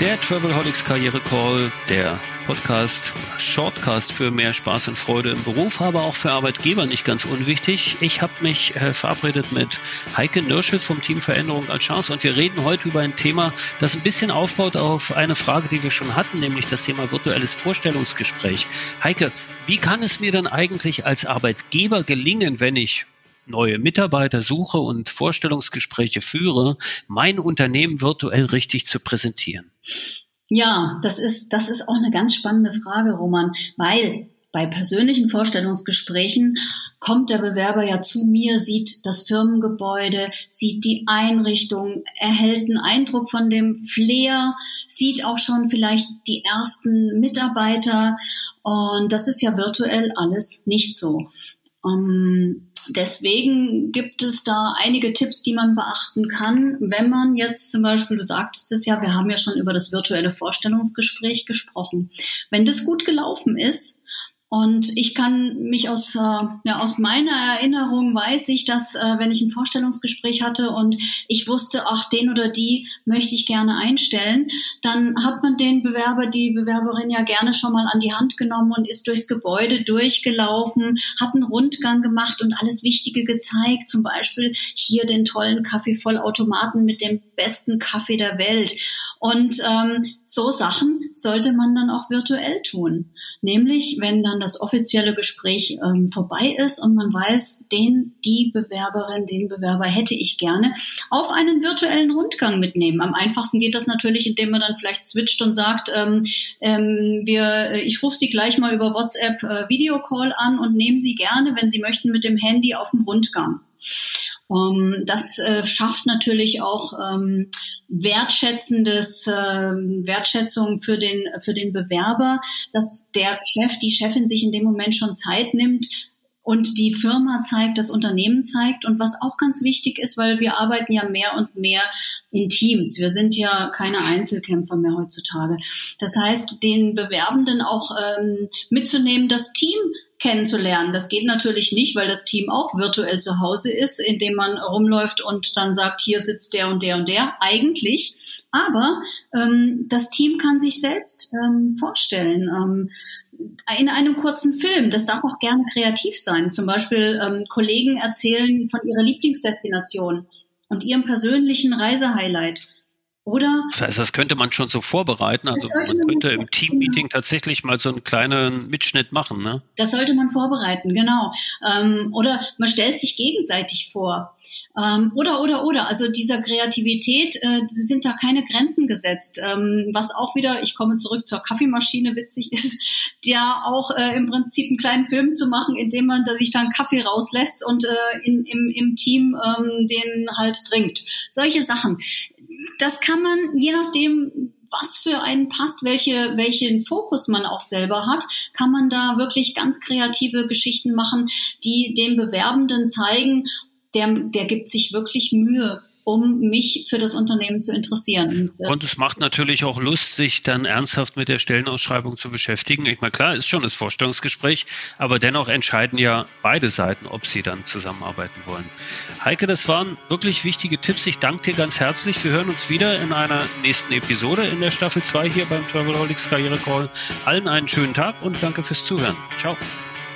Der Travelholics Karriere Call, der Podcast, Shortcast für mehr Spaß und Freude im Beruf, aber auch für Arbeitgeber nicht ganz unwichtig. Ich habe mich äh, verabredet mit Heike Nirschel vom Team Veränderung als Chance und wir reden heute über ein Thema, das ein bisschen aufbaut auf eine Frage, die wir schon hatten, nämlich das Thema virtuelles Vorstellungsgespräch. Heike, wie kann es mir denn eigentlich als Arbeitgeber gelingen, wenn ich neue Mitarbeiter suche und Vorstellungsgespräche führe, mein Unternehmen virtuell richtig zu präsentieren? Ja, das ist, das ist auch eine ganz spannende Frage, Roman, weil bei persönlichen Vorstellungsgesprächen kommt der Bewerber ja zu mir, sieht das Firmengebäude, sieht die Einrichtung, erhält einen Eindruck von dem Flair, sieht auch schon vielleicht die ersten Mitarbeiter und das ist ja virtuell alles nicht so. Um, deswegen gibt es da einige Tipps, die man beachten kann, wenn man jetzt zum Beispiel, du sagtest es ja, wir haben ja schon über das virtuelle Vorstellungsgespräch gesprochen. Wenn das gut gelaufen ist, und ich kann mich aus, äh, ja, aus meiner Erinnerung weiß ich, dass äh, wenn ich ein Vorstellungsgespräch hatte und ich wusste, ach, den oder die möchte ich gerne einstellen, dann hat man den Bewerber, die Bewerberin ja gerne schon mal an die Hand genommen und ist durchs Gebäude durchgelaufen, hat einen Rundgang gemacht und alles Wichtige gezeigt. Zum Beispiel hier den tollen Kaffeevollautomaten mit dem besten Kaffee der Welt. Und ähm, so Sachen sollte man dann auch virtuell tun. Nämlich, wenn dann das offizielle Gespräch ähm, vorbei ist und man weiß, den, die Bewerberin, den Bewerber hätte ich gerne, auf einen virtuellen Rundgang mitnehmen. Am einfachsten geht das natürlich, indem man dann vielleicht switcht und sagt, ähm, ähm, wir, äh, ich rufe Sie gleich mal über WhatsApp äh, Videocall an und nehmen Sie gerne, wenn Sie möchten, mit dem Handy auf den Rundgang. Um, ähm, das äh, schafft natürlich auch ähm, wertschätzendes äh, Wertschätzung für den für den Bewerber, dass der Chef, die Chefin sich in dem Moment schon Zeit nimmt, und die Firma zeigt, das Unternehmen zeigt. Und was auch ganz wichtig ist, weil wir arbeiten ja mehr und mehr in Teams. Wir sind ja keine Einzelkämpfer mehr heutzutage. Das heißt, den Bewerbenden auch ähm, mitzunehmen, das Team kennenzulernen. Das geht natürlich nicht, weil das Team auch virtuell zu Hause ist, indem man rumläuft und dann sagt, hier sitzt der und der und der. Eigentlich. Aber ähm, das Team kann sich selbst ähm, vorstellen. Ähm, in einem kurzen Film, das darf auch gerne kreativ sein. Zum Beispiel ähm, Kollegen erzählen von ihrer Lieblingsdestination und ihrem persönlichen Reisehighlight. Oder? Das heißt, das könnte man schon so vorbereiten. Also man könnte im Teammeeting tatsächlich mal so einen kleinen Mitschnitt machen, ne? Das sollte man vorbereiten, genau. Ähm, oder man stellt sich gegenseitig vor. Ähm, oder, oder, oder. Also dieser Kreativität äh, sind da keine Grenzen gesetzt. Ähm, was auch wieder, ich komme zurück zur Kaffeemaschine, witzig ist, ja auch äh, im Prinzip einen kleinen Film zu machen, indem man da sich dann Kaffee rauslässt und äh, in, im, im Team ähm, den halt trinkt. Solche Sachen das kann man, je nachdem, was für einen passt, welche, welchen Fokus man auch selber hat, kann man da wirklich ganz kreative Geschichten machen, die den Bewerbenden zeigen, der, der gibt sich wirklich Mühe um mich für das Unternehmen zu interessieren. Und, äh, und es macht natürlich auch Lust, sich dann ernsthaft mit der Stellenausschreibung zu beschäftigen. Ich meine, klar, ist schon das Vorstellungsgespräch, aber dennoch entscheiden ja beide Seiten, ob sie dann zusammenarbeiten wollen. Heike, das waren wirklich wichtige Tipps. Ich danke dir ganz herzlich. Wir hören uns wieder in einer nächsten Episode in der Staffel 2 hier beim Travelholics Karriere Call. Allen einen schönen Tag und danke fürs Zuhören. Ciao.